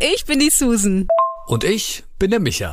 ich bin die Susan. Und ich bin der Micha.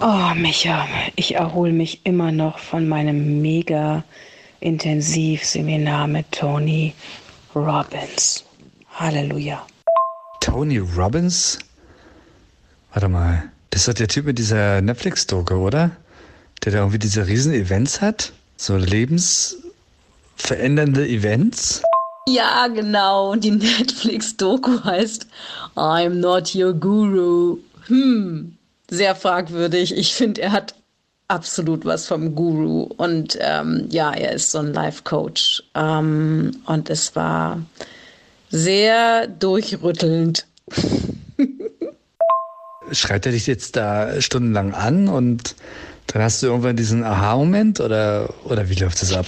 Oh, Micha, ich erhole mich immer noch von meinem mega Intensivseminar mit Tony Robbins. Halleluja. Tony Robbins? Warte mal, das ist doch der Typ mit dieser Netflix-Doku, oder? Der da irgendwie diese riesen Events hat? So lebensverändernde Events? Ja, genau. Die Netflix-Doku heißt I'm not your guru. Hm, sehr fragwürdig. Ich finde, er hat absolut was vom Guru. Und ähm, ja, er ist so ein Life-Coach. Ähm, und es war sehr durchrüttelnd. Schreit er dich jetzt da stundenlang an und dann hast du irgendwann diesen Aha-Moment oder, oder wie läuft das ab?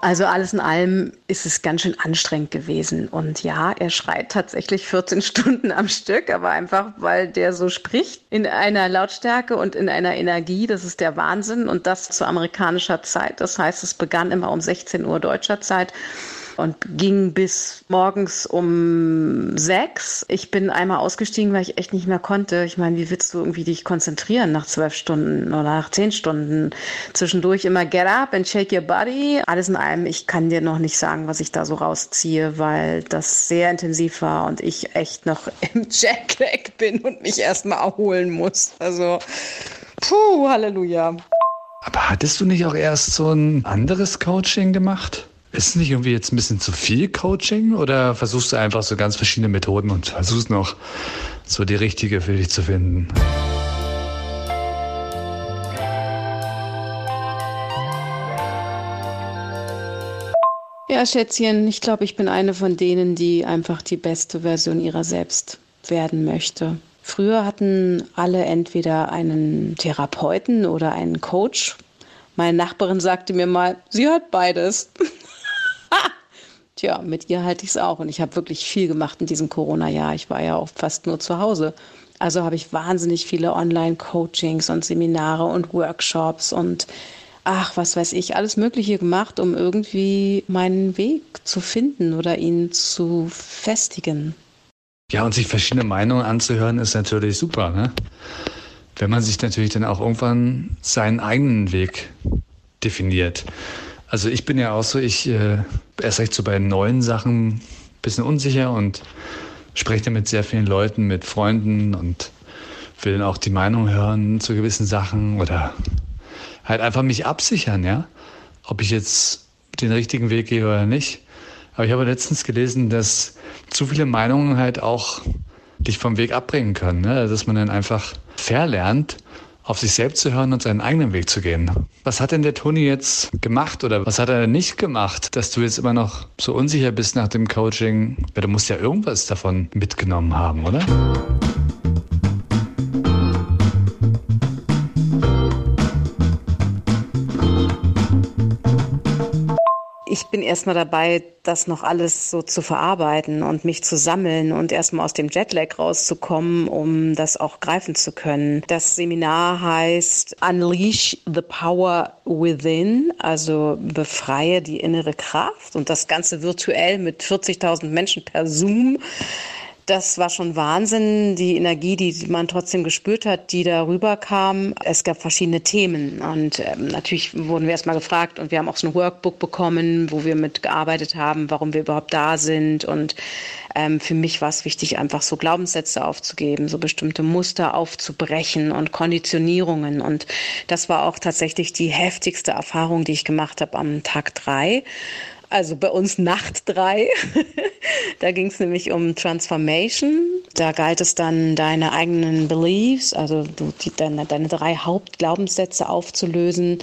Also alles in allem ist es ganz schön anstrengend gewesen. Und ja, er schreit tatsächlich 14 Stunden am Stück, aber einfach, weil der so spricht in einer Lautstärke und in einer Energie. Das ist der Wahnsinn. Und das zu amerikanischer Zeit. Das heißt, es begann immer um 16 Uhr deutscher Zeit und ging bis morgens um sechs. Ich bin einmal ausgestiegen, weil ich echt nicht mehr konnte. Ich meine, wie willst du irgendwie dich konzentrieren nach zwölf Stunden oder nach zehn Stunden? Zwischendurch immer get up and shake your body. Alles in allem, ich kann dir noch nicht sagen, was ich da so rausziehe, weil das sehr intensiv war und ich echt noch im Jetlag bin und mich erstmal erholen muss. Also, puh, Halleluja. Aber hattest du nicht auch erst so ein anderes Coaching gemacht? Ist es nicht irgendwie jetzt ein bisschen zu viel Coaching oder versuchst du einfach so ganz verschiedene Methoden und versuchst noch so die richtige für dich zu finden? Ja, Schätzchen, ich glaube, ich bin eine von denen, die einfach die beste Version ihrer selbst werden möchte. Früher hatten alle entweder einen Therapeuten oder einen Coach. Meine Nachbarin sagte mir mal, sie hat beides. Tja, mit ihr halte ich es auch. Und ich habe wirklich viel gemacht in diesem Corona-Jahr. Ich war ja auch fast nur zu Hause. Also habe ich wahnsinnig viele Online-Coachings und Seminare und Workshops und ach, was weiß ich, alles Mögliche gemacht, um irgendwie meinen Weg zu finden oder ihn zu festigen. Ja, und sich verschiedene Meinungen anzuhören, ist natürlich super, ne? Wenn man sich natürlich dann auch irgendwann seinen eigenen Weg definiert. Also ich bin ja auch so, ich äh, erst recht so bei neuen Sachen ein bisschen unsicher und spreche dann mit sehr vielen Leuten, mit Freunden und will dann auch die Meinung hören zu gewissen Sachen oder halt einfach mich absichern, ja. Ob ich jetzt den richtigen Weg gehe oder nicht. Aber ich habe letztens gelesen, dass zu viele Meinungen halt auch dich vom Weg abbringen können, ne? dass man dann einfach verlernt, auf sich selbst zu hören und seinen eigenen Weg zu gehen. Was hat denn der Toni jetzt gemacht oder was hat er nicht gemacht, dass du jetzt immer noch so unsicher bist nach dem Coaching? Ja, du musst ja irgendwas davon mitgenommen haben, oder? Ich bin erstmal dabei, das noch alles so zu verarbeiten und mich zu sammeln und erstmal aus dem Jetlag rauszukommen, um das auch greifen zu können. Das Seminar heißt Unleash the Power Within, also befreie die innere Kraft und das Ganze virtuell mit 40.000 Menschen per Zoom das war schon Wahnsinn, die Energie, die man trotzdem gespürt hat, die darüber kam. Es gab verschiedene Themen und ähm, natürlich wurden wir erstmal gefragt und wir haben auch so ein Workbook bekommen, wo wir mitgearbeitet haben, warum wir überhaupt da sind und ähm, für mich war es wichtig, einfach so Glaubenssätze aufzugeben, so bestimmte Muster aufzubrechen und Konditionierungen. Und das war auch tatsächlich die heftigste Erfahrung, die ich gemacht habe am Tag drei Also bei uns Nacht drei. da ging es nämlich um Transformation. Da galt es dann, deine eigenen Beliefs, also du, die, deine, deine drei Hauptglaubenssätze aufzulösen,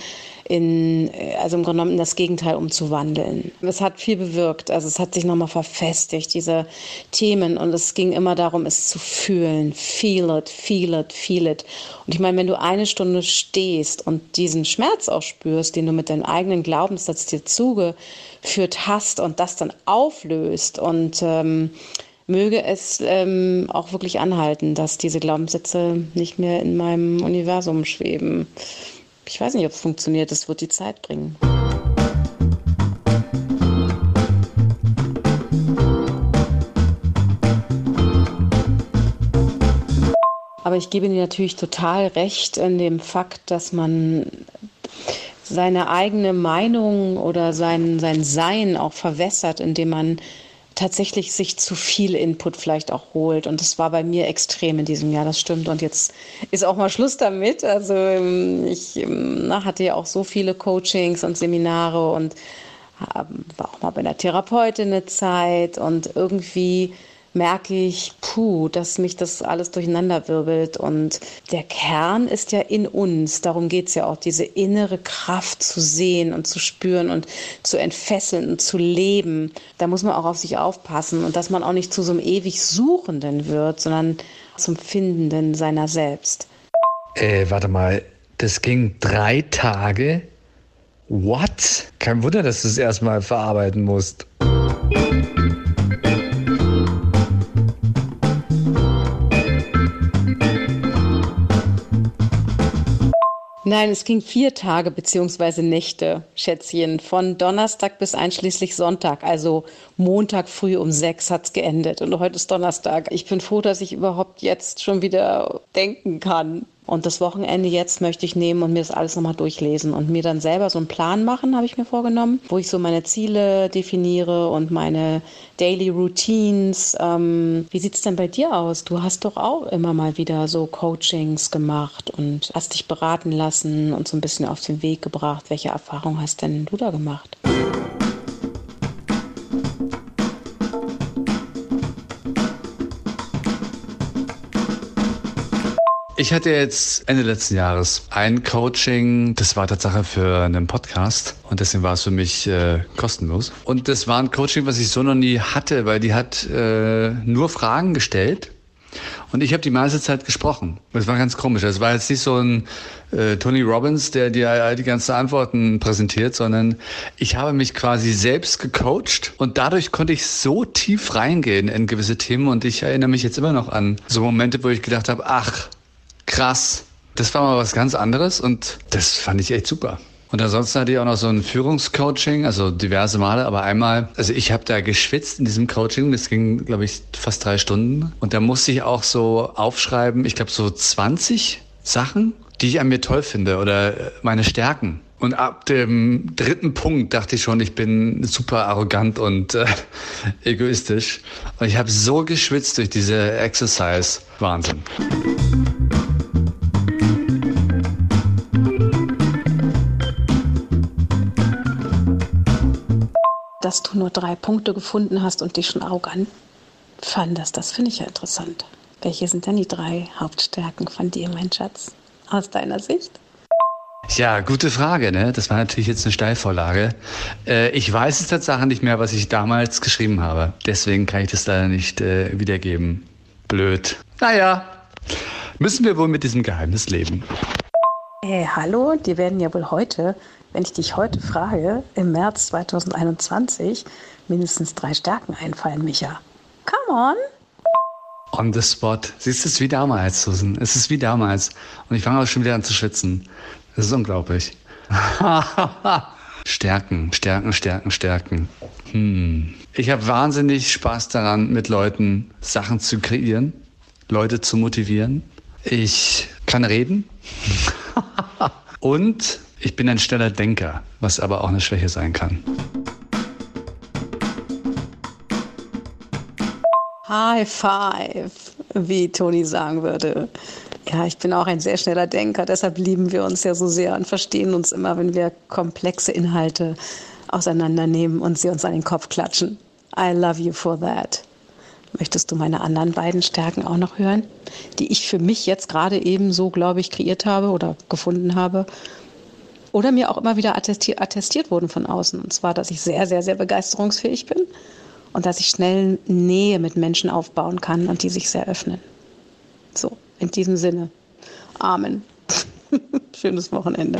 in, also im Grunde genommen in das Gegenteil umzuwandeln. Es hat viel bewirkt, also es hat sich nochmal verfestigt, diese Themen. Und es ging immer darum, es zu fühlen. Feel it, feel it, feel it. Und ich meine, wenn du eine Stunde stehst und diesen Schmerz auch spürst, den du mit deinem eigenen Glaubenssatz dir zugeführt hast und das dann auflöst und ähm, möge es ähm, auch wirklich anhalten, dass diese Glaubenssätze nicht mehr in meinem Universum schweben. Ich weiß nicht, ob es funktioniert, das wird die Zeit bringen. Aber ich gebe dir natürlich total recht in dem Fakt, dass man seine eigene Meinung oder sein, sein Sein auch verwässert, indem man tatsächlich sich zu viel Input vielleicht auch holt. Und das war bei mir extrem in diesem Jahr, das stimmt. Und jetzt ist auch mal Schluss damit. Also ähm, ich ähm, na, hatte ja auch so viele Coachings und Seminare und ähm, war auch mal bei einer Therapeutin eine Zeit und irgendwie merke ich, puh, dass mich das alles durcheinander wirbelt. Und der Kern ist ja in uns. Darum geht es ja auch, diese innere Kraft zu sehen und zu spüren und zu entfesseln und zu leben. Da muss man auch auf sich aufpassen und dass man auch nicht zu so einem ewig Suchenden wird, sondern zum Findenden seiner selbst. Äh, warte mal, das ging drei Tage? What? Kein Wunder, dass du es erstmal verarbeiten musst. Nein, es ging vier Tage beziehungsweise Nächte, Schätzchen, von Donnerstag bis einschließlich Sonntag. Also Montag früh um sechs hat's geendet und heute ist Donnerstag. Ich bin froh, dass ich überhaupt jetzt schon wieder denken kann. Und das Wochenende jetzt möchte ich nehmen und mir das alles nochmal durchlesen und mir dann selber so einen Plan machen, habe ich mir vorgenommen, wo ich so meine Ziele definiere und meine Daily Routines. Ähm, wie sieht's denn bei dir aus? Du hast doch auch immer mal wieder so Coachings gemacht und hast dich beraten lassen und so ein bisschen auf den Weg gebracht. Welche Erfahrung hast denn du da gemacht? Ich hatte jetzt Ende letzten Jahres ein Coaching, das war Tatsache für einen Podcast und deswegen war es für mich äh, kostenlos. Und das war ein Coaching, was ich so noch nie hatte, weil die hat äh, nur Fragen gestellt und ich habe die meiste Zeit gesprochen. Das war ganz komisch. Es war jetzt nicht so ein äh, Tony Robbins, der dir die ganzen Antworten präsentiert, sondern ich habe mich quasi selbst gecoacht und dadurch konnte ich so tief reingehen in gewisse Themen und ich erinnere mich jetzt immer noch an so Momente, wo ich gedacht habe, ach, krass. Das war mal was ganz anderes und das fand ich echt super. Und ansonsten hatte ich auch noch so ein Führungscoaching, also diverse Male, aber einmal, also ich habe da geschwitzt in diesem Coaching, das ging, glaube ich, fast drei Stunden. Und da musste ich auch so aufschreiben, ich glaube so 20 Sachen, die ich an mir toll finde oder meine Stärken. Und ab dem dritten Punkt dachte ich schon, ich bin super arrogant und äh, egoistisch. Und ich habe so geschwitzt durch diese Exercise. Wahnsinn. Dass du nur drei Punkte gefunden hast und dich schon arrogant fandest. Das finde ich ja interessant. Welche sind denn die drei Hauptstärken von dir, mein Schatz, aus deiner Sicht? Ja, gute Frage. Ne? Das war natürlich jetzt eine Steilvorlage. Äh, ich weiß es tatsächlich nicht mehr, was ich damals geschrieben habe. Deswegen kann ich das leider nicht äh, wiedergeben. Blöd. Naja, müssen wir wohl mit diesem Geheimnis leben. Hey, hallo, die werden ja wohl heute wenn ich dich heute frage, im März 2021 mindestens drei Stärken einfallen, Micha. Come on! On the spot. Siehst du, es wie damals, Susan. Es ist wie damals. Und ich fange auch schon wieder an zu schwitzen. Das ist unglaublich. stärken, stärken, stärken, stärken. Hm. Ich habe wahnsinnig Spaß daran, mit Leuten Sachen zu kreieren, Leute zu motivieren. Ich kann reden. Und ich bin ein schneller Denker, was aber auch eine Schwäche sein kann. High five, wie Toni sagen würde. Ja, ich bin auch ein sehr schneller Denker, deshalb lieben wir uns ja so sehr und verstehen uns immer, wenn wir komplexe Inhalte auseinandernehmen und sie uns an den Kopf klatschen. I love you for that. Möchtest du meine anderen beiden Stärken auch noch hören, die ich für mich jetzt gerade eben so, glaube ich, kreiert habe oder gefunden habe? Oder mir auch immer wieder attestiert, attestiert wurden von außen. Und zwar, dass ich sehr, sehr, sehr begeisterungsfähig bin und dass ich schnell Nähe mit Menschen aufbauen kann und die sich sehr öffnen. So, in diesem Sinne. Amen. Schönes Wochenende.